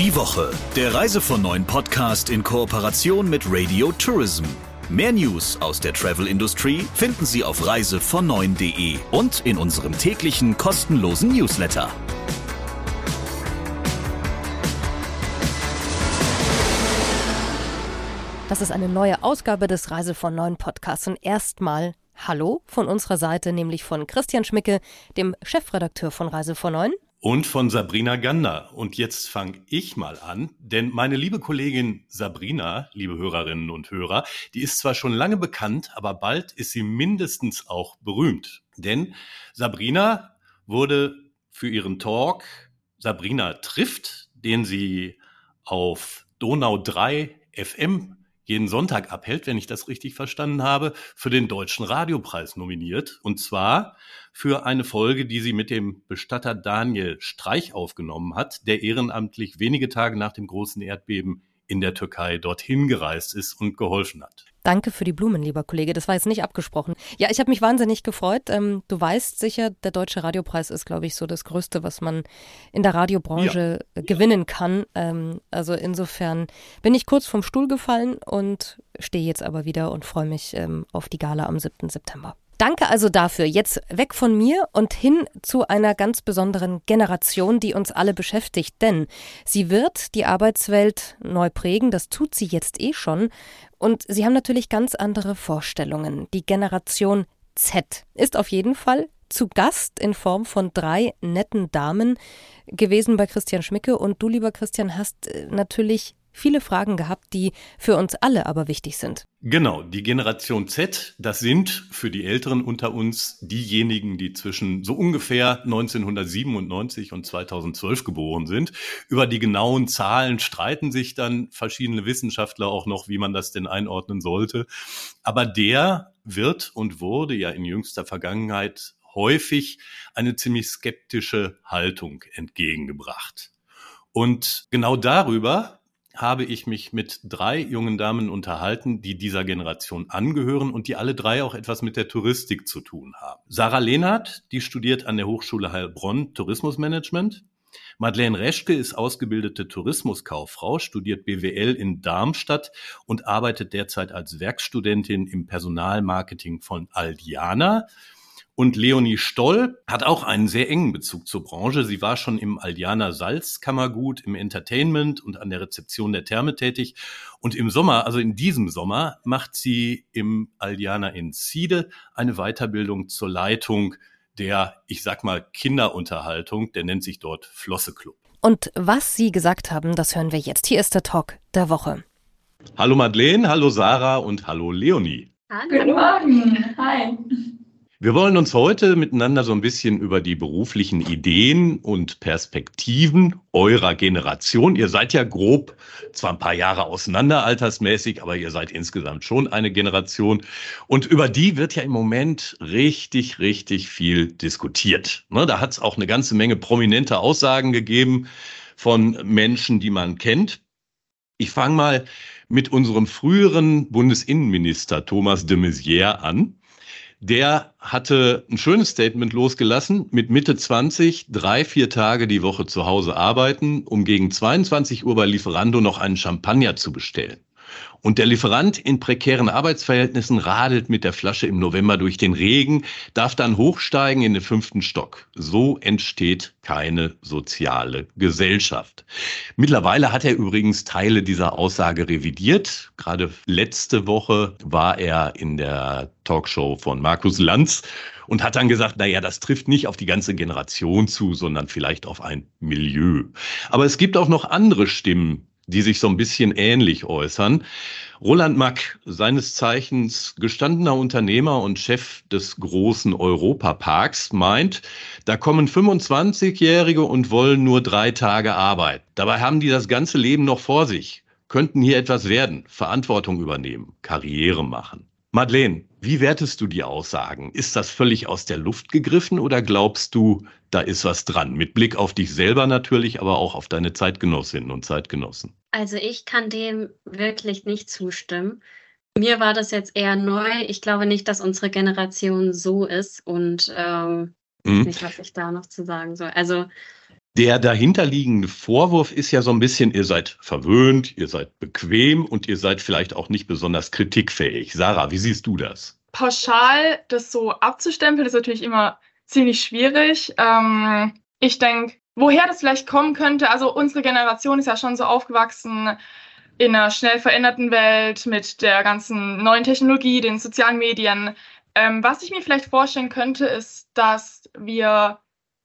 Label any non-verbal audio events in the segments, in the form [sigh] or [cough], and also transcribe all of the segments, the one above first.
Die Woche, der Reise von neuen Podcast in Kooperation mit Radio Tourism. Mehr News aus der Travel Industry finden Sie auf reisevon9.de und in unserem täglichen kostenlosen Newsletter. Das ist eine neue Ausgabe des Reise von neuen Podcasts und erstmal Hallo von unserer Seite, nämlich von Christian Schmicke, dem Chefredakteur von Reise von neun und von Sabrina Gander. Und jetzt fange ich mal an, denn meine liebe Kollegin Sabrina, liebe Hörerinnen und Hörer, die ist zwar schon lange bekannt, aber bald ist sie mindestens auch berühmt. Denn Sabrina wurde für ihren Talk Sabrina trifft, den sie auf Donau 3 FM jeden Sonntag abhält, wenn ich das richtig verstanden habe, für den Deutschen Radiopreis nominiert. Und zwar für eine Folge, die sie mit dem Bestatter Daniel Streich aufgenommen hat, der ehrenamtlich wenige Tage nach dem großen Erdbeben in der Türkei dorthin gereist ist und geholfen hat. Danke für die Blumen, lieber Kollege. Das war jetzt nicht abgesprochen. Ja, ich habe mich wahnsinnig gefreut. Ähm, du weißt sicher, der Deutsche Radiopreis ist, glaube ich, so das Größte, was man in der Radiobranche ja. gewinnen kann. Ähm, also insofern bin ich kurz vom Stuhl gefallen und stehe jetzt aber wieder und freue mich ähm, auf die Gala am 7. September. Danke also dafür. Jetzt weg von mir und hin zu einer ganz besonderen Generation, die uns alle beschäftigt. Denn sie wird die Arbeitswelt neu prägen. Das tut sie jetzt eh schon. Und sie haben natürlich ganz andere Vorstellungen. Die Generation Z ist auf jeden Fall zu Gast in Form von drei netten Damen gewesen bei Christian Schmicke. Und du, lieber Christian, hast äh, natürlich viele Fragen gehabt, die für uns alle aber wichtig sind. Genau, die Generation Z, das sind für die Älteren unter uns diejenigen, die zwischen so ungefähr 1997 und 2012 geboren sind. Über die genauen Zahlen streiten sich dann verschiedene Wissenschaftler auch noch, wie man das denn einordnen sollte. Aber der wird und wurde ja in jüngster Vergangenheit häufig eine ziemlich skeptische Haltung entgegengebracht. Und genau darüber habe ich mich mit drei jungen Damen unterhalten, die dieser Generation angehören und die alle drei auch etwas mit der Touristik zu tun haben. Sarah Lehnhardt, die studiert an der Hochschule Heilbronn Tourismusmanagement. Madeleine Reschke ist ausgebildete Tourismuskauffrau, studiert BWL in Darmstadt und arbeitet derzeit als Werkstudentin im Personalmarketing von Aldiana. Und Leonie Stoll hat auch einen sehr engen Bezug zur Branche. Sie war schon im Aldiana Salzkammergut, im Entertainment und an der Rezeption der Therme tätig. Und im Sommer, also in diesem Sommer, macht sie im Aldiana in Siede eine Weiterbildung zur Leitung der, ich sag mal, Kinderunterhaltung. Der nennt sich dort Flosse Club. Und was Sie gesagt haben, das hören wir jetzt. Hier ist der Talk der Woche. Hallo Madeleine, hallo Sarah und hallo Leonie. Hallo. Guten Morgen. Hi. Wir wollen uns heute miteinander so ein bisschen über die beruflichen Ideen und Perspektiven eurer Generation. Ihr seid ja grob zwar ein paar Jahre auseinander altersmäßig, aber ihr seid insgesamt schon eine Generation. Und über die wird ja im Moment richtig, richtig viel diskutiert. Ne, da hat es auch eine ganze Menge prominente Aussagen gegeben von Menschen, die man kennt. Ich fange mal mit unserem früheren Bundesinnenminister Thomas de Maizière an der hatte ein schönes Statement losgelassen mit Mitte 20, drei, vier Tage die Woche zu Hause arbeiten, um gegen 22 Uhr bei Lieferando noch einen Champagner zu bestellen. Und der Lieferant in prekären Arbeitsverhältnissen radelt mit der Flasche im November durch den Regen, darf dann hochsteigen in den fünften Stock. So entsteht keine soziale Gesellschaft. Mittlerweile hat er übrigens Teile dieser Aussage revidiert. Gerade letzte Woche war er in der Talkshow von Markus Lanz und hat dann gesagt, na ja, das trifft nicht auf die ganze Generation zu, sondern vielleicht auf ein Milieu. Aber es gibt auch noch andere Stimmen, die sich so ein bisschen ähnlich äußern. Roland Mack, seines Zeichens gestandener Unternehmer und Chef des großen Europaparks, meint, da kommen 25-Jährige und wollen nur drei Tage Arbeit. Dabei haben die das ganze Leben noch vor sich, könnten hier etwas werden, Verantwortung übernehmen, Karriere machen. Madeleine, wie wertest du die Aussagen? Ist das völlig aus der Luft gegriffen oder glaubst du, da ist was dran? Mit Blick auf dich selber natürlich, aber auch auf deine Zeitgenossinnen und Zeitgenossen. Also ich kann dem wirklich nicht zustimmen. Mir war das jetzt eher neu. Ich glaube nicht, dass unsere Generation so ist und ähm, mhm. nicht, was ich da noch zu sagen soll. Also Der dahinterliegende Vorwurf ist ja so ein bisschen, ihr seid verwöhnt, ihr seid bequem und ihr seid vielleicht auch nicht besonders kritikfähig. Sarah, wie siehst du das? Pauschal das so abzustempeln, ist natürlich immer ziemlich schwierig. Ähm, ich denke, woher das vielleicht kommen könnte, also unsere Generation ist ja schon so aufgewachsen in einer schnell veränderten Welt mit der ganzen neuen Technologie, den sozialen Medien. Ähm, was ich mir vielleicht vorstellen könnte, ist, dass wir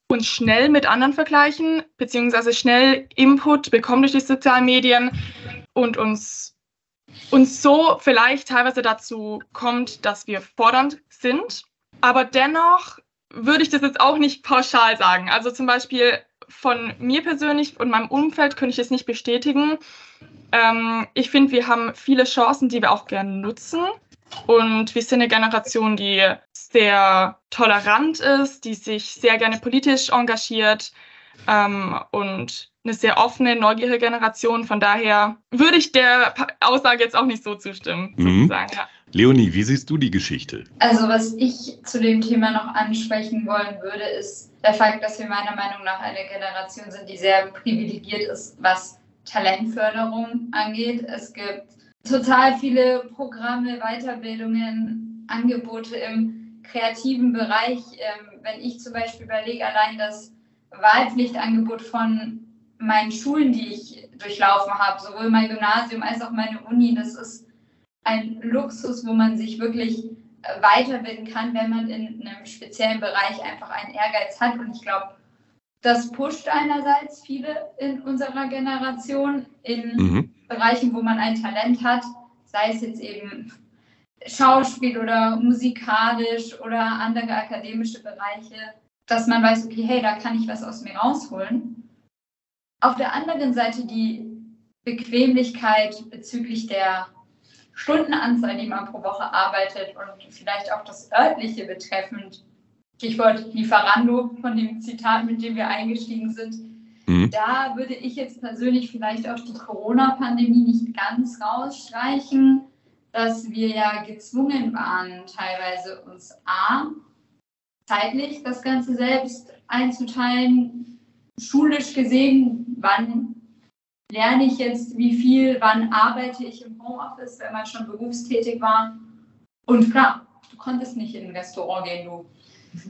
uns schnell mit anderen vergleichen, beziehungsweise schnell Input bekommen durch die sozialen Medien und uns, uns so vielleicht teilweise dazu kommt, dass wir fordernd sind. Aber dennoch würde ich das jetzt auch nicht pauschal sagen. Also zum Beispiel von mir persönlich und meinem Umfeld könnte ich es nicht bestätigen. Ähm, ich finde, wir haben viele Chancen, die wir auch gerne nutzen. Und wir sind eine Generation, die sehr tolerant ist, die sich sehr gerne politisch engagiert ähm, und eine sehr offene, neugierige Generation. Von daher würde ich der Aussage jetzt auch nicht so zustimmen, mhm. sozusagen. Ja. Leonie, wie siehst du die Geschichte? Also was ich zu dem Thema noch ansprechen wollen würde, ist der Fakt, dass wir meiner Meinung nach eine Generation sind, die sehr privilegiert ist, was Talentförderung angeht. Es gibt total viele Programme, Weiterbildungen, Angebote im kreativen Bereich. Ähm, wenn ich zum Beispiel überlege, allein das Wahlpflichtangebot von meinen Schulen, die ich durchlaufen habe, sowohl mein Gymnasium als auch meine Uni, das ist ein Luxus, wo man sich wirklich äh, weiterbilden kann, wenn man in einem speziellen Bereich einfach einen Ehrgeiz hat. Und ich glaube, das pusht einerseits viele in unserer Generation in mhm. Bereichen, wo man ein Talent hat, sei es jetzt eben Schauspiel oder musikalisch oder andere akademische Bereiche, dass man weiß, okay, hey, da kann ich was aus mir rausholen. Auf der anderen Seite die Bequemlichkeit bezüglich der Stundenanzahl, die man pro Woche arbeitet und vielleicht auch das örtliche betreffend, Stichwort Lieferando von dem Zitat, mit dem wir eingestiegen sind. Mhm. Da würde ich jetzt persönlich vielleicht auch die Corona-Pandemie nicht ganz rausstreichen, dass wir ja gezwungen waren, teilweise uns A, zeitlich das Ganze selbst einzuteilen, schulisch gesehen, wann lerne ich jetzt wie viel, wann arbeite ich im Homeoffice, wenn man schon berufstätig war. Und klar, du konntest nicht in ein Restaurant gehen, du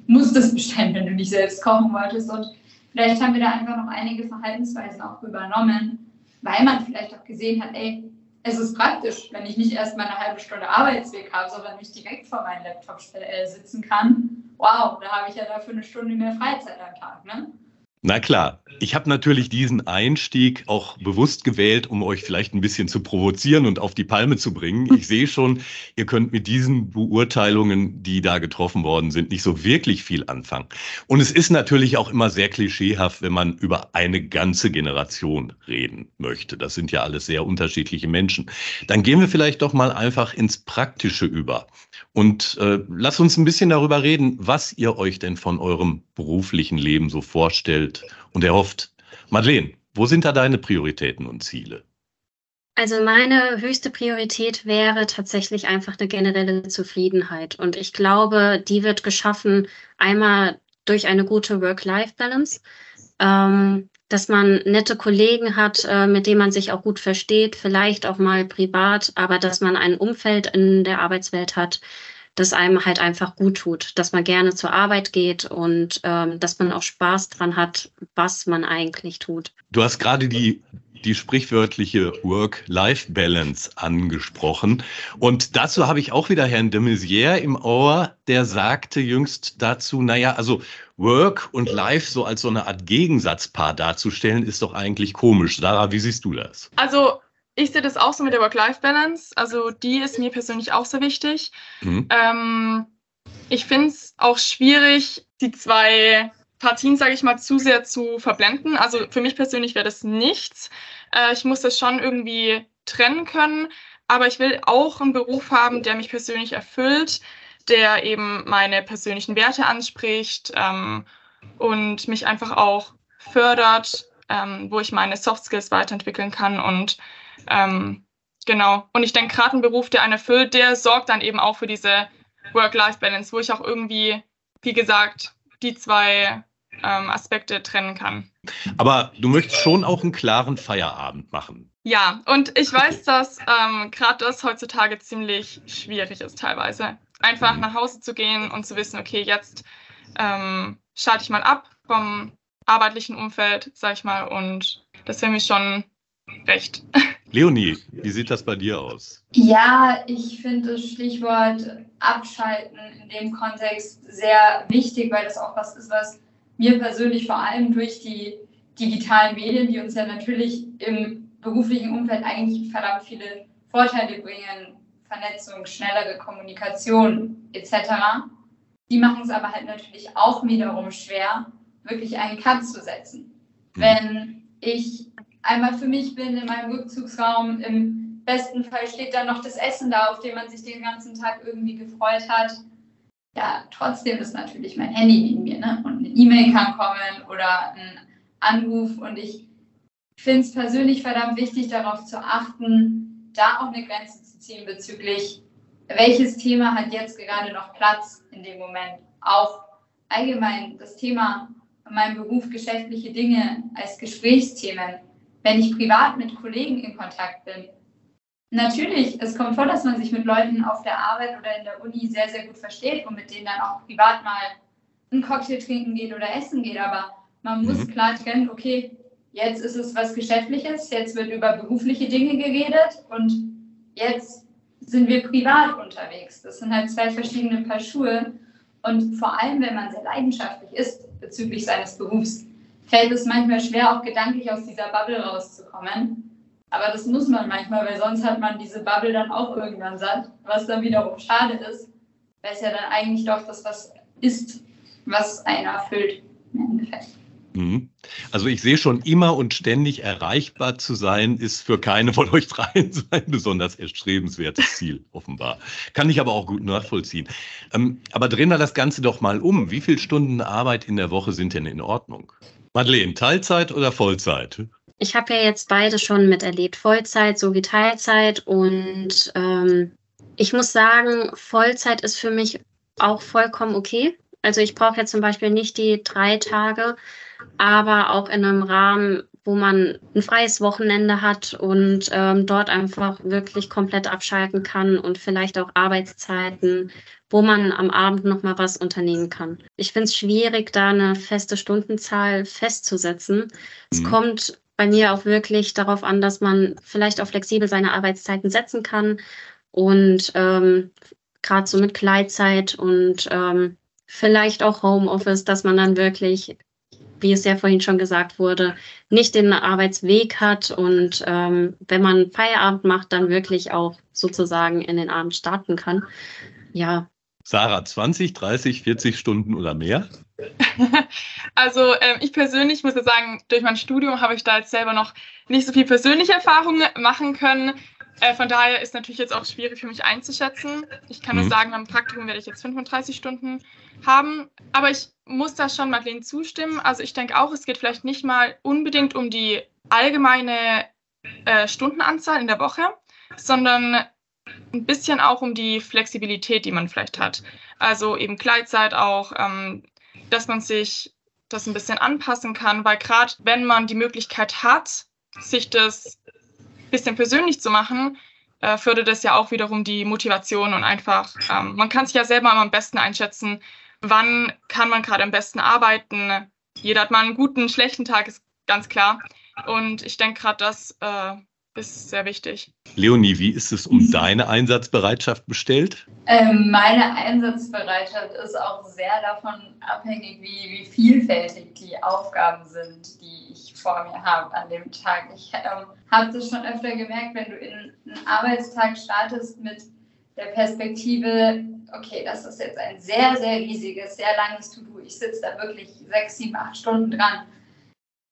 musstest bestellen, wenn du nicht selbst kochen wolltest. Und vielleicht haben wir da einfach noch einige Verhaltensweisen auch übernommen, weil man vielleicht auch gesehen hat, ey, es ist praktisch, wenn ich nicht erst mal eine halbe Stunde Arbeitsweg habe, sondern mich direkt vor meinem Laptop äh, sitzen kann. Wow, da habe ich ja dafür eine Stunde mehr Freizeit am Tag. Ne? Na klar, ich habe natürlich diesen Einstieg auch bewusst gewählt, um euch vielleicht ein bisschen zu provozieren und auf die Palme zu bringen. [laughs] Ich sehe schon, ihr könnt mit diesen Beurteilungen, die da getroffen worden sind, nicht so wirklich viel anfangen. Und es ist natürlich auch immer sehr klischeehaft, wenn man über eine ganze Generation reden möchte. Das sind ja alles sehr unterschiedliche Menschen. Dann gehen wir vielleicht doch mal einfach ins Praktische über. Und äh, lasst uns ein bisschen darüber reden, was ihr euch denn von eurem beruflichen Leben so vorstellt und erhofft. Madeleine, wo sind da deine Prioritäten und Ziele? Also meine höchste Priorität wäre tatsächlich einfach eine generelle Zufriedenheit. Und ich glaube, die wird geschaffen einmal durch eine gute Work-Life-Balance, ähm, dass man nette Kollegen hat, äh, mit denen man sich auch gut versteht, vielleicht auch mal privat, aber dass man ein Umfeld in der Arbeitswelt hat, das einem halt einfach gut tut, dass man gerne zur Arbeit geht und ähm, dass man auch Spaß dran hat, was man eigentlich tut. Du hast gerade die die sprichwörtliche Work-Life-Balance angesprochen. Und dazu habe ich auch wieder Herrn de Maizière im Ohr, der sagte jüngst dazu, naja, also Work und Life so als so eine Art Gegensatzpaar darzustellen, ist doch eigentlich komisch. Sarah, wie siehst du das? Also ich sehe das auch so mit der Work-Life-Balance. Also die ist mir persönlich auch sehr wichtig. Mhm. Ähm, ich finde es auch schwierig, die zwei Partien, sage ich mal, zu sehr zu verblenden. Also für mich persönlich wäre das nichts. Äh, ich muss das schon irgendwie trennen können. Aber ich will auch einen Beruf haben, der mich persönlich erfüllt, der eben meine persönlichen Werte anspricht ähm, und mich einfach auch fördert, ähm, wo ich meine Soft Skills weiterentwickeln kann und ähm, genau. Und ich denke, gerade ein Beruf, der einen erfüllt, der sorgt dann eben auch für diese Work-Life-Balance, wo ich auch irgendwie, wie gesagt, die zwei ähm, Aspekte trennen kann. Aber du möchtest schon auch einen klaren Feierabend machen. Ja, und ich weiß, dass ähm, gerade das heutzutage ziemlich schwierig ist teilweise. Einfach mhm. nach Hause zu gehen und zu wissen, okay, jetzt ähm, schalte ich mal ab vom arbeitlichen Umfeld, sag ich mal, und das wäre mir schon recht. [laughs] Leonie, wie sieht das bei dir aus? Ja, ich finde das Stichwort Abschalten in dem Kontext sehr wichtig, weil das auch was ist, was mir persönlich vor allem durch die digitalen Medien, die uns ja natürlich im beruflichen Umfeld eigentlich verdammt viele Vorteile bringen, Vernetzung, schnellere Kommunikation etc. Die machen es aber halt natürlich auch wiederum schwer, wirklich einen Cut zu setzen. Mhm. Wenn ich einmal für mich bin in meinem Rückzugsraum, im besten Fall steht dann noch das Essen da, auf dem man sich den ganzen Tag irgendwie gefreut hat. Ja, trotzdem ist natürlich mein Handy neben mir ne? und eine E-Mail kann kommen oder ein Anruf und ich finde es persönlich verdammt wichtig, darauf zu achten, da auch eine Grenze zu ziehen bezüglich, welches Thema hat jetzt gerade noch Platz in dem Moment. Auch allgemein das Thema meinem Beruf geschäftliche Dinge als Gesprächsthemen, wenn ich privat mit Kollegen in Kontakt bin. Natürlich, es kommt vor, dass man sich mit Leuten auf der Arbeit oder in der Uni sehr, sehr gut versteht und mit denen dann auch privat mal einen Cocktail trinken geht oder essen geht, aber man muss mhm. klar trennen, okay, jetzt ist es was Geschäftliches, jetzt wird über berufliche Dinge geredet und jetzt sind wir privat unterwegs. Das sind halt zwei verschiedene Paar Schuhe. Und vor allem, wenn man sehr leidenschaftlich ist bezüglich seines Berufs, fällt es manchmal schwer, auch gedanklich aus dieser Bubble rauszukommen. Aber das muss man manchmal, weil sonst hat man diese Bubble dann auch irgendwann satt, was dann wiederum schade ist, weil es ja dann eigentlich doch das was ist, was einer erfüllt. Mhm. Also ich sehe schon immer und ständig erreichbar zu sein, ist für keine von euch dreien [laughs] ein besonders erstrebenswertes Ziel, offenbar. Kann ich aber auch gut nachvollziehen. Ähm, aber drehen wir das Ganze doch mal um. Wie viele Stunden Arbeit in der Woche sind denn in Ordnung? Madeleine, Teilzeit oder Vollzeit? Ich habe ja jetzt beide schon miterlebt, Vollzeit sowie Teilzeit. Und ähm, ich muss sagen, Vollzeit ist für mich auch vollkommen okay. Also ich brauche ja zum Beispiel nicht die drei Tage, aber auch in einem Rahmen, wo man ein freies Wochenende hat und ähm, dort einfach wirklich komplett abschalten kann und vielleicht auch Arbeitszeiten, wo man am Abend noch mal was unternehmen kann. Ich finde es schwierig, da eine feste Stundenzahl festzusetzen. Es mhm. kommt bei mir auch wirklich darauf an, dass man vielleicht auch flexibel seine Arbeitszeiten setzen kann und ähm, gerade so mit Kleidzeit und ähm, vielleicht auch Homeoffice, dass man dann wirklich wie es ja vorhin schon gesagt wurde, nicht den Arbeitsweg hat und ähm, wenn man Feierabend macht, dann wirklich auch sozusagen in den Abend starten kann. Ja. Sarah, 20, 30, 40 Stunden oder mehr? [laughs] Also äh, ich persönlich muss ja sagen, durch mein Studium habe ich da jetzt selber noch nicht so viel persönliche Erfahrungen machen können. Äh, von daher ist natürlich jetzt auch schwierig für mich einzuschätzen. Ich kann mhm. nur sagen, beim Praktikum werde ich jetzt 35 Stunden haben. Aber ich muss da schon Madeleine zustimmen. Also ich denke auch, es geht vielleicht nicht mal unbedingt um die allgemeine äh, Stundenanzahl in der Woche, sondern ein bisschen auch um die Flexibilität, die man vielleicht hat. Also eben Gleitzeit auch, ähm, dass man sich das ein bisschen anpassen kann, weil gerade wenn man die Möglichkeit hat, sich das bisschen persönlich zu machen, äh, fördert das ja auch wiederum die Motivation und einfach, ähm, man kann sich ja selber am besten einschätzen, wann kann man gerade am besten arbeiten. Jeder hat mal einen guten, schlechten Tag, ist ganz klar. Und ich denke gerade, das äh, ist sehr wichtig. Leonie, wie ist es um deine Einsatzbereitschaft bestellt? Ähm, meine Einsatzbereitschaft ist auch sehr davon abhängig, wie, wie vielfältig die Aufgaben sind, die ich vor mir habe an dem Tag. Ich ähm, habe das schon öfter gemerkt, wenn du in einen Arbeitstag startest mit der Perspektive, okay, das ist jetzt ein sehr, sehr riesiges, sehr langes To-Do. Ich sitze da wirklich sechs, sieben, acht Stunden dran.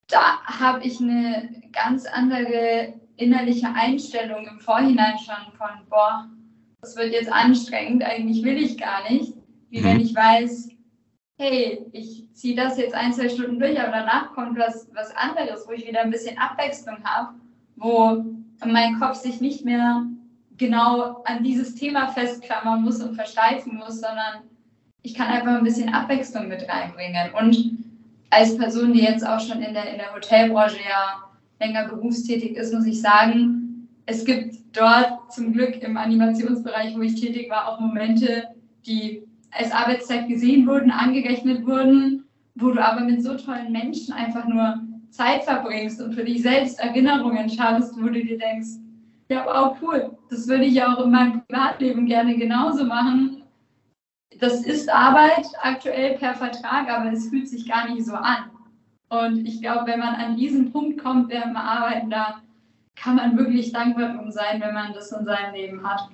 Da habe ich eine ganz andere innerliche Einstellung im Vorhinein schon von, boah, das wird jetzt anstrengend, eigentlich will ich gar nicht. Wie mhm. wenn ich weiß, hey, ich ziehe das jetzt ein, zwei Stunden durch, aber danach kommt was, was anderes, wo ich wieder ein bisschen Abwechslung habe, wo mein Kopf sich nicht mehr genau an dieses Thema festklammern muss und versteifen muss, sondern ich kann einfach ein bisschen Abwechslung mit reinbringen. Und als Person, die jetzt auch schon in der, in der Hotelbranche ja länger berufstätig ist, muss ich sagen, es gibt dort zum Glück im Animationsbereich, wo ich tätig war, auch Momente, die als Arbeitszeit gesehen wurden, angerechnet wurden, wo du aber mit so tollen Menschen einfach nur Zeit verbringst und für dich selbst Erinnerungen schaffst, wo du dir denkst, ja, wow, cool, das würde ich ja auch in meinem Privatleben gerne genauso machen. Das ist Arbeit aktuell per Vertrag, aber es fühlt sich gar nicht so an. Und ich glaube, wenn man an diesen Punkt kommt während man arbeiten, da kann man wirklich dankbar drum sein, wenn man das in seinem Leben hat.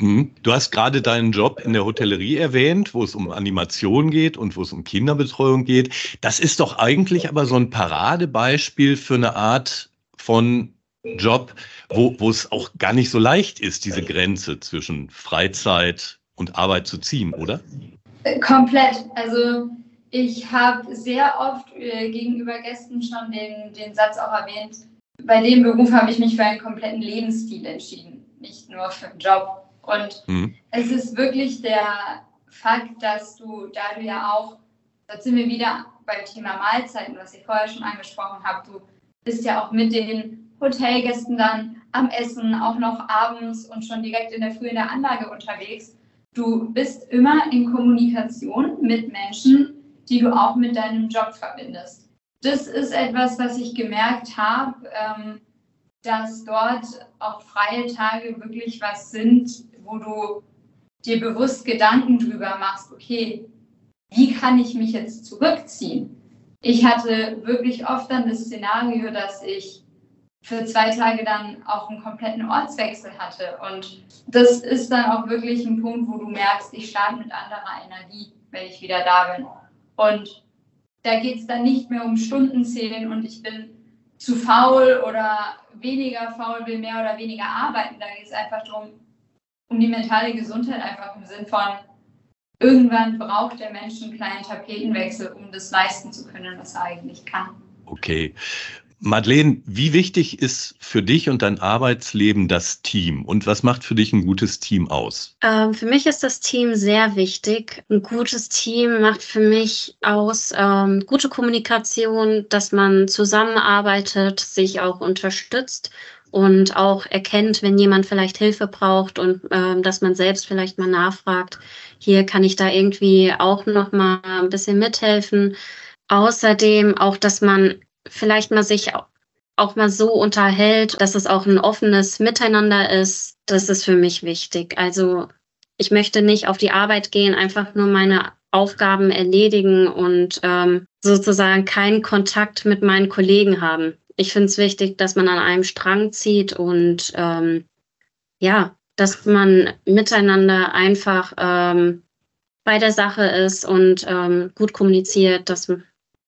Mhm. Du hast gerade deinen Job in der Hotellerie erwähnt, wo es um Animation geht und wo es um Kinderbetreuung geht. Das ist doch eigentlich aber so ein Paradebeispiel für eine Art von Job, wo, wo es auch gar nicht so leicht ist, diese Grenze zwischen Freizeit und Arbeit zu ziehen, oder? Äh, komplett. Also ich habe sehr oft äh, gegenüber Gästen schon den, den Satz auch erwähnt, bei dem Beruf habe ich mich für einen kompletten Lebensstil entschieden, nicht nur für einen Job. Und mhm. es ist wirklich der Fakt, dass du, da du ja auch, da sind wir wieder beim Thema Mahlzeiten, was ich vorher schon angesprochen habe, du bist ja auch mit den Hotelgästen dann am Essen, auch noch abends und schon direkt in der Früh in der Anlage unterwegs. Du bist immer in Kommunikation mit Menschen, die du auch mit deinem Job verbindest. Das ist etwas, was ich gemerkt habe, ähm, dass dort auch freie Tage wirklich was sind, wo du dir bewusst Gedanken drüber machst, okay, wie kann ich mich jetzt zurückziehen? Ich hatte wirklich oft dann das Szenario, dass ich für zwei Tage dann auch einen kompletten Ortswechsel hatte. Und das ist dann auch wirklich ein Punkt, wo du merkst, ich starte mit anderer Energie, wenn ich wieder da bin. Und da geht es dann nicht mehr um Stundenzählen und ich bin zu faul oder weniger faul, will mehr oder weniger arbeiten. Da geht es einfach darum, um die mentale Gesundheit einfach im Sinn von, irgendwann braucht der Mensch einen kleinen Tapetenwechsel, um das leisten zu können, was er eigentlich kann. Okay. Madeleine, wie wichtig ist für dich und dein Arbeitsleben das Team? Und was macht für dich ein gutes Team aus? Ähm, für mich ist das Team sehr wichtig. Ein gutes Team macht für mich aus ähm, gute Kommunikation, dass man zusammenarbeitet, sich auch unterstützt und auch erkennt, wenn jemand vielleicht Hilfe braucht und ähm, dass man selbst vielleicht mal nachfragt, hier kann ich da irgendwie auch noch mal ein bisschen mithelfen. Außerdem auch, dass man vielleicht mal sich auch mal so unterhält, dass es auch ein offenes Miteinander ist, das ist für mich wichtig. Also ich möchte nicht auf die Arbeit gehen, einfach nur meine Aufgaben erledigen und ähm, sozusagen keinen Kontakt mit meinen Kollegen haben. Ich finde es wichtig, dass man an einem Strang zieht und ähm, ja, dass man miteinander einfach ähm, bei der Sache ist und ähm, gut kommuniziert, dass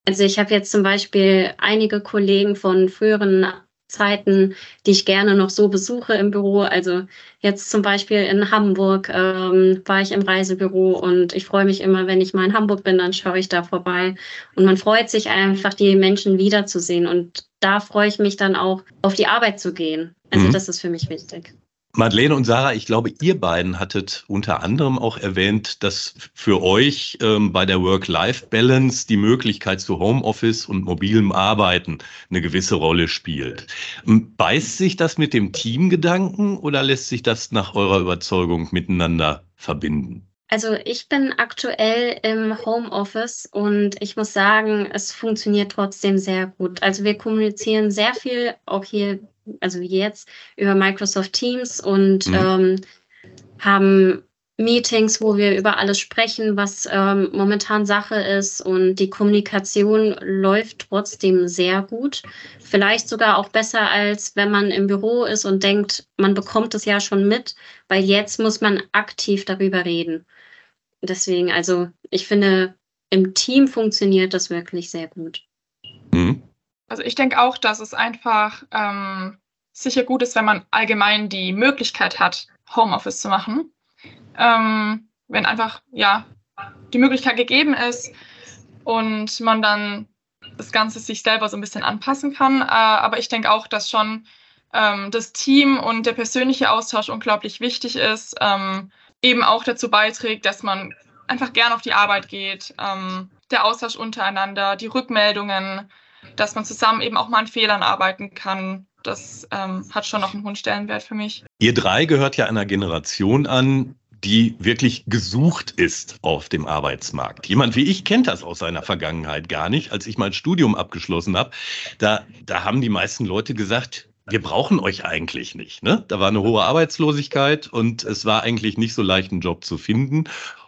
also ich habe jetzt zum Beispiel einige Kollegen von früheren Zeiten, die ich gerne noch so besuche im Büro. Also jetzt zum Beispiel in Hamburg ähm, war ich im Reisebüro und ich freue mich immer, wenn ich mal in Hamburg bin, dann schaue ich da vorbei. Und man freut sich einfach, die Menschen wiederzusehen. Und da freue ich mich dann auch, auf die Arbeit zu gehen. Also mhm. das ist für mich wichtig. Madeleine und Sarah, ich glaube, ihr beiden hattet unter anderem auch erwähnt, dass für euch ähm, bei der Work-Life-Balance die Möglichkeit zu Homeoffice und mobilem Arbeiten eine gewisse Rolle spielt. Ähm, beißt sich das mit dem Teamgedanken oder lässt sich das nach eurer Überzeugung miteinander verbinden? Also ich bin aktuell im Homeoffice und ich muss sagen, es funktioniert trotzdem sehr gut. Also wir kommunizieren sehr viel, auch hier also jetzt, über Microsoft Teams und mhm. ähm, haben Meetings, wo wir über alles sprechen, was ähm, momentan Sache ist. Und die Kommunikation läuft trotzdem sehr gut. Vielleicht sogar auch besser, als wenn man im Büro ist und denkt, man bekommt es ja schon mit, weil jetzt muss man aktiv darüber reden. Deswegen, also ich finde, im Team funktioniert das wirklich sehr gut. Mhm. Also ich denke auch, dass es einfach ähm, sicher gut ist, wenn man allgemein die Möglichkeit hat, Homeoffice zu machen. Ähm, wenn einfach ja die Möglichkeit gegeben ist und man dann das Ganze sich selber so ein bisschen anpassen kann. Äh, aber ich denke auch, dass schon ähm, das Team und der persönliche Austausch unglaublich wichtig ist, ähm, eben auch dazu beiträgt, dass man einfach gern auf die Arbeit geht, ähm, der Austausch untereinander, die Rückmeldungen, dass man zusammen eben auch mal an Fehlern arbeiten kann. Das ähm, hat schon noch einen hohen Stellenwert für mich. Ihr drei gehört ja einer Generation an, die wirklich gesucht ist auf dem Arbeitsmarkt. Jemand wie ich kennt das aus seiner Vergangenheit gar nicht. Als ich mein Studium abgeschlossen habe, da, da haben die meisten Leute gesagt, wir brauchen euch eigentlich nicht. Ne? Da war eine hohe Arbeitslosigkeit und es war eigentlich nicht so leicht, einen Job zu finden.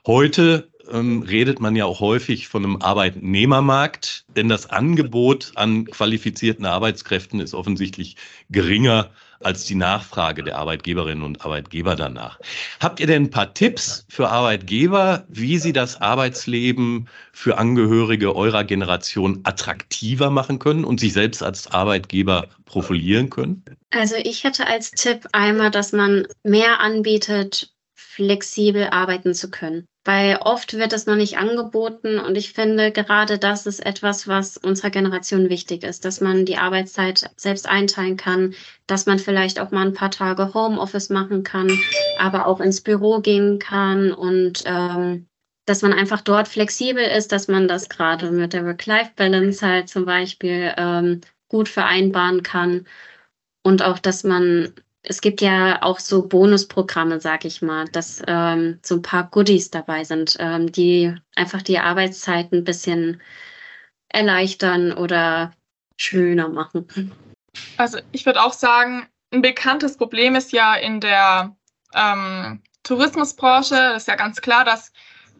Heute ähm, redet man ja auch häufig von einem Arbeitnehmermarkt, denn das Angebot an qualifizierten Arbeitskräften ist offensichtlich geringer als die Nachfrage der Arbeitgeberinnen und Arbeitgeber danach. Habt ihr denn ein paar Tipps für Arbeitgeber, wie sie das Arbeitsleben für Angehörige eurer Generation attraktiver machen können und sich selbst als Arbeitgeber profilieren können? Also ich hätte als Tipp einmal, dass man mehr anbietet, flexibel arbeiten zu können weil oft wird es noch nicht angeboten und ich finde, gerade das ist etwas, was unserer Generation wichtig ist, dass man die Arbeitszeit selbst einteilen kann, dass man vielleicht auch mal ein paar Tage Homeoffice machen kann, aber auch ins Büro gehen kann und ähm, dass man einfach dort flexibel ist, dass man das gerade mit der Work-Life-Balance halt zum Beispiel ähm, gut vereinbaren kann und auch, dass man es gibt ja auch so Bonusprogramme, sag ich mal, dass ähm, so ein paar Goodies dabei sind, ähm, die einfach die Arbeitszeit ein bisschen erleichtern oder schöner machen. Also ich würde auch sagen, ein bekanntes Problem ist ja in der ähm, Tourismusbranche, das ist ja ganz klar, dass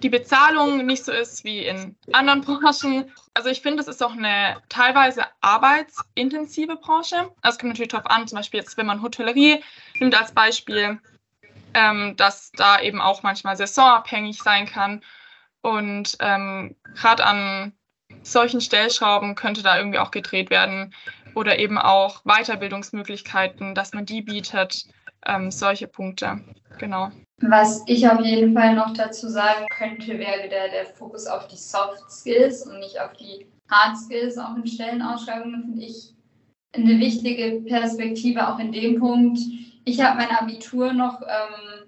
die Bezahlung nicht so ist wie in anderen Branchen. Also ich finde, es ist auch eine teilweise arbeitsintensive Branche. Also es kommt natürlich darauf an, zum Beispiel jetzt, wenn man Hotellerie nimmt als Beispiel, ähm, dass da eben auch manchmal saisonabhängig sein kann. Und ähm, gerade an solchen Stellschrauben könnte da irgendwie auch gedreht werden oder eben auch Weiterbildungsmöglichkeiten, dass man die bietet, ähm, solche Punkte. Genau. Was ich auf jeden Fall noch dazu sagen könnte, wäre der, der Fokus auf die Soft Skills und nicht auf die Hard Skills, auch in Stellenausschreibungen, finde ich eine wichtige Perspektive, auch in dem Punkt. Ich habe mein Abitur noch ähm,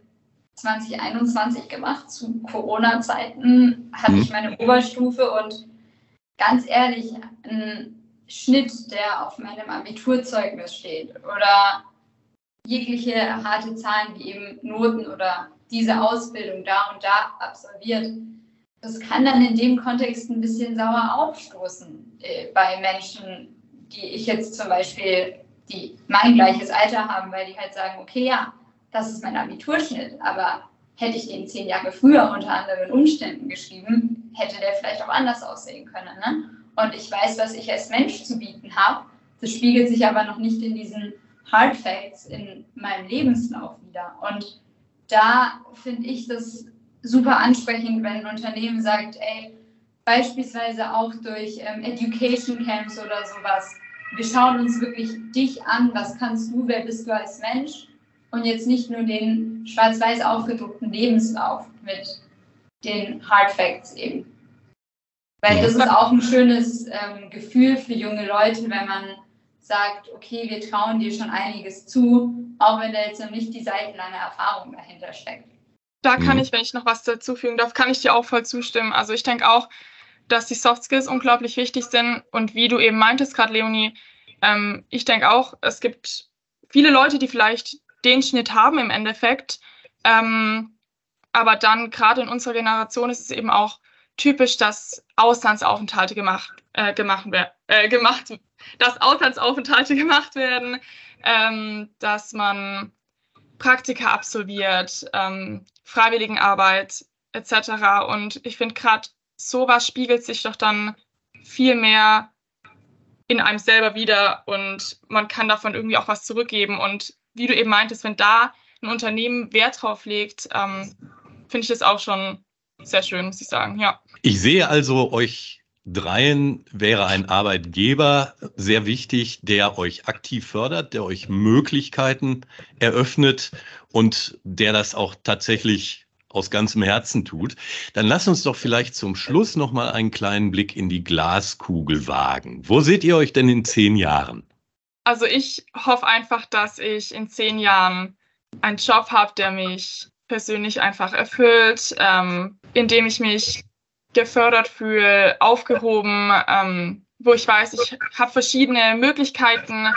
2021 gemacht, zu Corona-Zeiten hatte mhm. ich meine Oberstufe und ganz ehrlich, ein Schnitt, der auf meinem Abiturzeugnis steht oder jegliche harte Zahlen wie eben Noten oder diese Ausbildung da und da absolviert. Das kann dann in dem Kontext ein bisschen sauer aufstoßen äh, bei Menschen, die ich jetzt zum Beispiel, die mein gleiches Alter haben, weil die halt sagen, okay, ja, das ist mein Abiturschnitt, aber hätte ich den zehn Jahre früher unter anderen Umständen geschrieben, hätte der vielleicht auch anders aussehen können. Ne? Und ich weiß, was ich als Mensch zu bieten habe. Das spiegelt sich aber noch nicht in diesen Hard Facts in meinem Lebenslauf wieder. Und da finde ich das super ansprechend, wenn ein Unternehmen sagt, ey, beispielsweise auch durch ähm, Education Camps oder sowas, wir schauen uns wirklich dich an, was kannst du, wer bist du als Mensch und jetzt nicht nur den schwarz-weiß aufgedruckten Lebenslauf mit den Hard Facts eben. Weil das ist auch ein schönes ähm, Gefühl für junge Leute, wenn man sagt, okay, wir trauen dir schon einiges zu, auch wenn da jetzt noch nicht die seitenlange Erfahrung dahinter steckt. Da kann mhm. ich, wenn ich noch was dazufügen darf, kann ich dir auch voll zustimmen. Also ich denke auch, dass die Soft Skills unglaublich wichtig sind und wie du eben meintest gerade, Leonie, ähm, ich denke auch, es gibt viele Leute, die vielleicht den Schnitt haben im Endeffekt, ähm, aber dann gerade in unserer Generation ist es eben auch typisch, dass Auslandsaufenthalte gemacht, äh, gemacht, äh, gemacht dass Auslandsaufenthalte [laughs] gemacht werden, ähm, dass man Praktika absolviert, ähm, Freiwilligenarbeit etc. Und ich finde gerade sowas spiegelt sich doch dann viel mehr in einem selber wieder und man kann davon irgendwie auch was zurückgeben. Und wie du eben meintest, wenn da ein Unternehmen Wert drauf legt, ähm, finde ich das auch schon sehr schön, muss ich sagen. Ja. Ich sehe also euch dreien wäre ein Arbeitgeber sehr wichtig, der euch aktiv fördert, der euch Möglichkeiten eröffnet und der das auch tatsächlich aus ganzem Herzen tut. Dann lass uns doch vielleicht zum Schluss noch mal einen kleinen Blick in die Glaskugel wagen. Wo seht ihr euch denn in zehn Jahren? Also ich hoffe einfach, dass ich in zehn Jahren einen Job habe, der mich persönlich einfach erfüllt, ähm, in dem ich mich gefördert fühle, aufgehoben, ähm, wo ich weiß, ich habe verschiedene Möglichkeiten.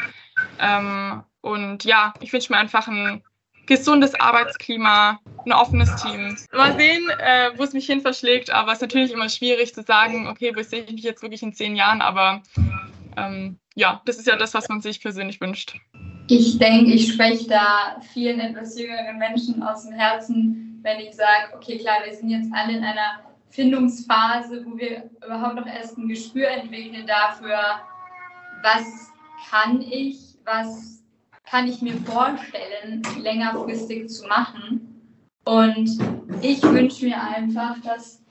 Ähm, und ja, ich wünsche mir einfach ein gesundes Arbeitsklima, ein offenes Team. Mal sehen, äh, wo es mich hin verschlägt, aber es ist natürlich immer schwierig zu sagen, okay, wo sehe ich mich jetzt wirklich in zehn Jahren, aber ähm, ja, das ist ja das, was man sich persönlich wünscht. Ich denke, ich spreche da vielen etwas jüngeren Menschen aus dem Herzen, wenn ich sage, okay, klar, wir sind jetzt alle in einer Findungsphase, wo wir überhaupt noch erst ein Gespür entwickeln dafür, was kann ich, was kann ich mir vorstellen, längerfristig zu machen. Und ich wünsche mir einfach, dass.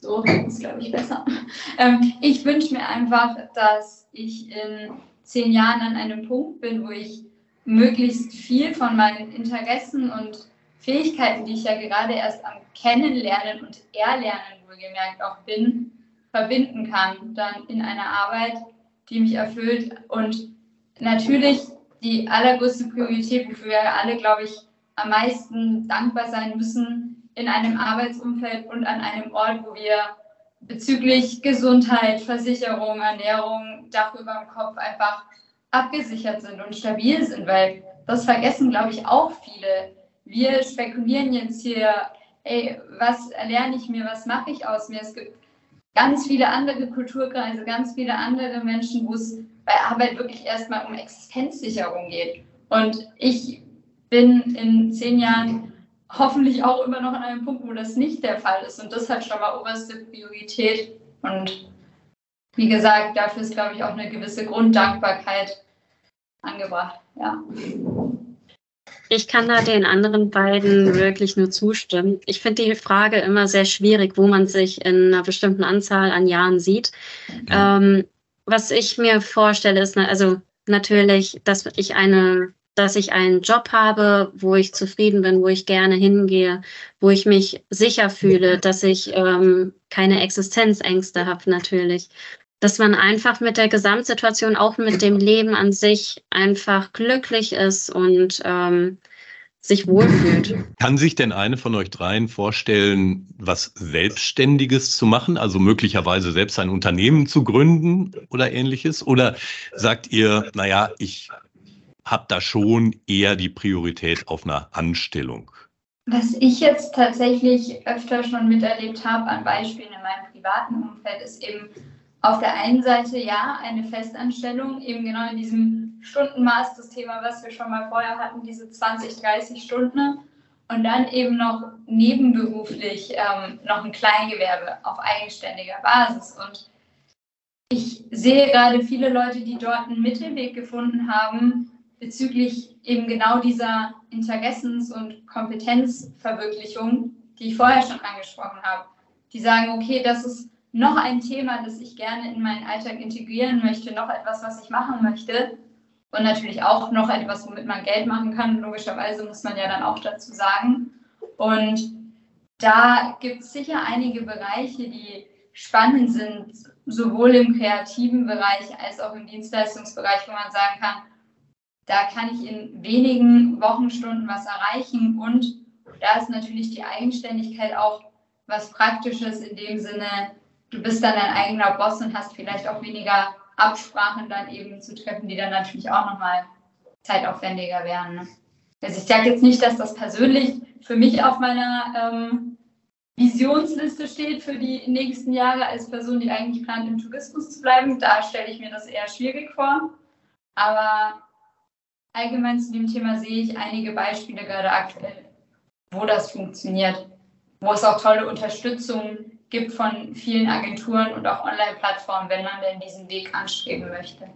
So, ist, glaube ich, besser. Ähm, ich wünsche mir einfach, dass ich in zehn Jahren an einem Punkt bin, wo ich möglichst viel von meinen Interessen und Fähigkeiten, die ich ja gerade erst am Kennenlernen und Erlernen wohlgemerkt auch bin, verbinden kann, dann in einer Arbeit, die mich erfüllt. Und natürlich die allergrößte Priorität, wofür wir alle, glaube ich, am meisten dankbar sein müssen in einem Arbeitsumfeld und an einem Ort, wo wir bezüglich Gesundheit, Versicherung, Ernährung, Dach über dem Kopf einfach abgesichert sind und stabil sind, weil das vergessen, glaube ich, auch viele. Wir spekulieren jetzt hier, ey, was lerne ich mir, was mache ich aus mir? Es gibt ganz viele andere Kulturkreise, ganz viele andere Menschen, wo es bei Arbeit wirklich erstmal um Existenzsicherung geht. Und ich bin in zehn Jahren hoffentlich auch immer noch an einem Punkt, wo das nicht der Fall ist. Und das hat schon mal oberste Priorität. Und wie gesagt, dafür ist, glaube ich, auch eine gewisse Grunddankbarkeit angebracht. Ja. Ich kann da den anderen beiden wirklich nur zustimmen. Ich finde die Frage immer sehr schwierig, wo man sich in einer bestimmten Anzahl an Jahren sieht. Ähm, was ich mir vorstelle, ist, also natürlich, dass ich eine, dass ich einen Job habe, wo ich zufrieden bin, wo ich gerne hingehe, wo ich mich sicher fühle, dass ich ähm, keine Existenzängste habe, natürlich dass man einfach mit der Gesamtsituation, auch mit dem Leben an sich einfach glücklich ist und ähm, sich wohlfühlt. Kann sich denn eine von euch dreien vorstellen, was Selbstständiges zu machen, also möglicherweise selbst ein Unternehmen zu gründen oder ähnliches? Oder sagt ihr, naja, ich habe da schon eher die Priorität auf einer Anstellung? Was ich jetzt tatsächlich öfter schon miterlebt habe an Beispielen in meinem privaten Umfeld, ist eben auf der einen Seite ja eine Festanstellung, eben genau in diesem Stundenmaß, das Thema, was wir schon mal vorher hatten, diese 20, 30 Stunden. Und dann eben noch nebenberuflich ähm, noch ein Kleingewerbe auf eigenständiger Basis. Und ich sehe gerade viele Leute, die dort einen Mittelweg gefunden haben bezüglich eben genau dieser Interessens- und Kompetenzverwirklichung, die ich vorher schon angesprochen habe. Die sagen, okay, das ist noch ein Thema, das ich gerne in meinen Alltag integrieren möchte, noch etwas, was ich machen möchte. Und natürlich auch noch etwas, womit man Geld machen kann. Logischerweise muss man ja dann auch dazu sagen. Und da gibt es sicher einige Bereiche, die spannend sind, sowohl im kreativen Bereich als auch im Dienstleistungsbereich, wo man sagen kann, da kann ich in wenigen Wochenstunden was erreichen. Und da ist natürlich die Eigenständigkeit auch was Praktisches in dem Sinne, du bist dann dein eigener Boss und hast vielleicht auch weniger Absprachen dann eben zu treffen, die dann natürlich auch nochmal zeitaufwendiger wären. Ne? Also ich sage jetzt nicht, dass das persönlich für mich auf meiner ähm, Visionsliste steht für die nächsten Jahre als Person, die eigentlich plant, im Tourismus zu bleiben. Da stelle ich mir das eher schwierig vor. Aber allgemein zu dem Thema sehe ich einige Beispiele gerade aktuell, wo das funktioniert, wo es auch tolle Unterstützung gibt von vielen Agenturen und auch Online-Plattformen, wenn man denn diesen Weg anstreben möchte?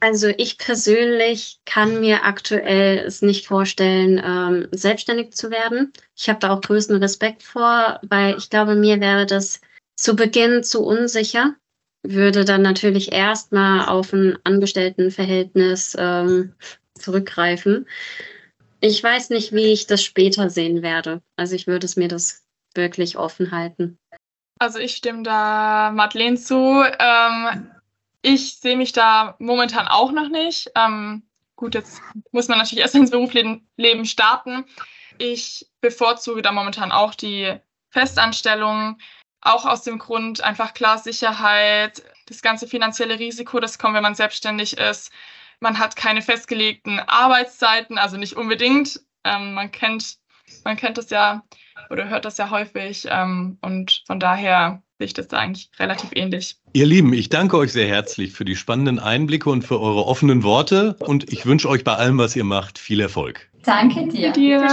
Also ich persönlich kann mir aktuell es nicht vorstellen, ähm, selbstständig zu werden. Ich habe da auch größten Respekt vor, weil ich glaube, mir wäre das zu Beginn zu unsicher, würde dann natürlich erstmal auf ein Angestelltenverhältnis ähm, zurückgreifen. Ich weiß nicht, wie ich das später sehen werde. Also ich würde es mir das wirklich offen halten. Also ich stimme da Madeleine zu. Ähm, ich sehe mich da momentan auch noch nicht. Ähm, gut, jetzt muss man natürlich [laughs] erst ins Berufsleben starten. Ich bevorzuge da momentan auch die Festanstellung, auch aus dem Grund einfach klar Sicherheit, das ganze finanzielle Risiko, das kommt, wenn man selbstständig ist. Man hat keine festgelegten Arbeitszeiten, also nicht unbedingt. Ähm, man kennt, man kennt das ja oder hört das ja häufig. Ähm, und von daher sehe ich das da eigentlich relativ ähnlich. Ihr Lieben, ich danke euch sehr herzlich für die spannenden Einblicke und für eure offenen Worte. Und ich wünsche euch bei allem, was ihr macht, viel Erfolg. Danke dir. dir.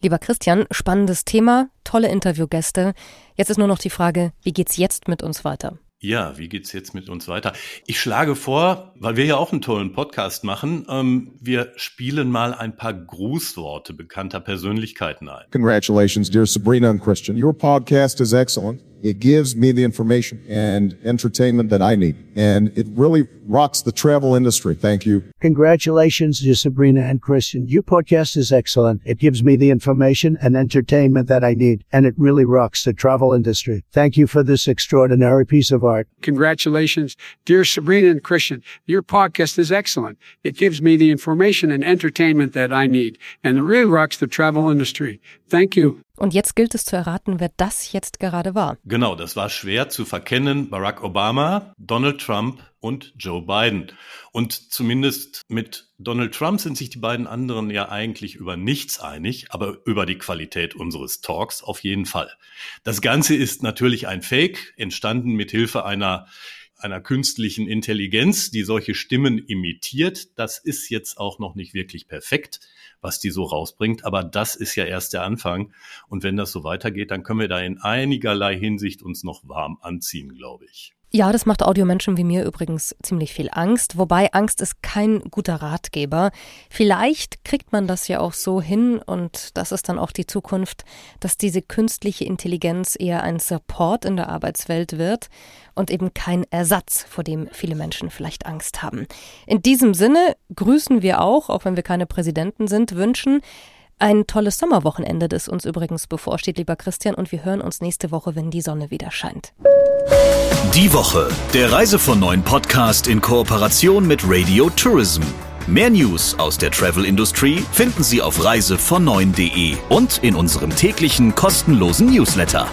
Lieber Christian, spannendes Thema, tolle Interviewgäste. Jetzt ist nur noch die Frage, wie geht's jetzt mit uns weiter? Ja, wie geht's jetzt mit uns weiter? Ich schlage vor, weil wir ja auch einen tollen Podcast machen, ähm, wir spielen mal ein paar Grußworte bekannter Persönlichkeiten ein. Congratulations, dear Sabrina and Christian. Your podcast is excellent. It gives me the information and entertainment that I need. And it really rocks the travel industry. Thank you. Congratulations to Sabrina and Christian. Your podcast is excellent. It gives me the information and entertainment that I need. And it really rocks the travel industry. Thank you for this extraordinary piece of art. Congratulations, dear Sabrina and Christian. Your podcast is excellent. It gives me the information and entertainment that I need. And it really rocks the travel industry. Thank you. Und jetzt gilt es zu erraten, wer das jetzt gerade war. Genau, das war schwer zu verkennen. Barack Obama, Donald Trump und Joe Biden. Und zumindest mit Donald Trump sind sich die beiden anderen ja eigentlich über nichts einig, aber über die Qualität unseres Talks auf jeden Fall. Das Ganze ist natürlich ein Fake, entstanden mit Hilfe einer einer künstlichen Intelligenz, die solche Stimmen imitiert. Das ist jetzt auch noch nicht wirklich perfekt, was die so rausbringt, aber das ist ja erst der Anfang. Und wenn das so weitergeht, dann können wir da in einigerlei Hinsicht uns noch warm anziehen, glaube ich. Ja, das macht Audiomenschen wie mir übrigens ziemlich viel Angst, wobei Angst ist kein guter Ratgeber. Vielleicht kriegt man das ja auch so hin und das ist dann auch die Zukunft, dass diese künstliche Intelligenz eher ein Support in der Arbeitswelt wird und eben kein Ersatz, vor dem viele Menschen vielleicht Angst haben. In diesem Sinne grüßen wir auch, auch wenn wir keine Präsidenten sind, wünschen ein tolles Sommerwochenende, das uns übrigens bevorsteht, lieber Christian, und wir hören uns nächste Woche, wenn die Sonne wieder scheint. Die Woche, der Reise von neuen Podcast in Kooperation mit Radio Tourism. Mehr News aus der Travel Industry finden Sie auf reisevon und in unserem täglichen kostenlosen Newsletter.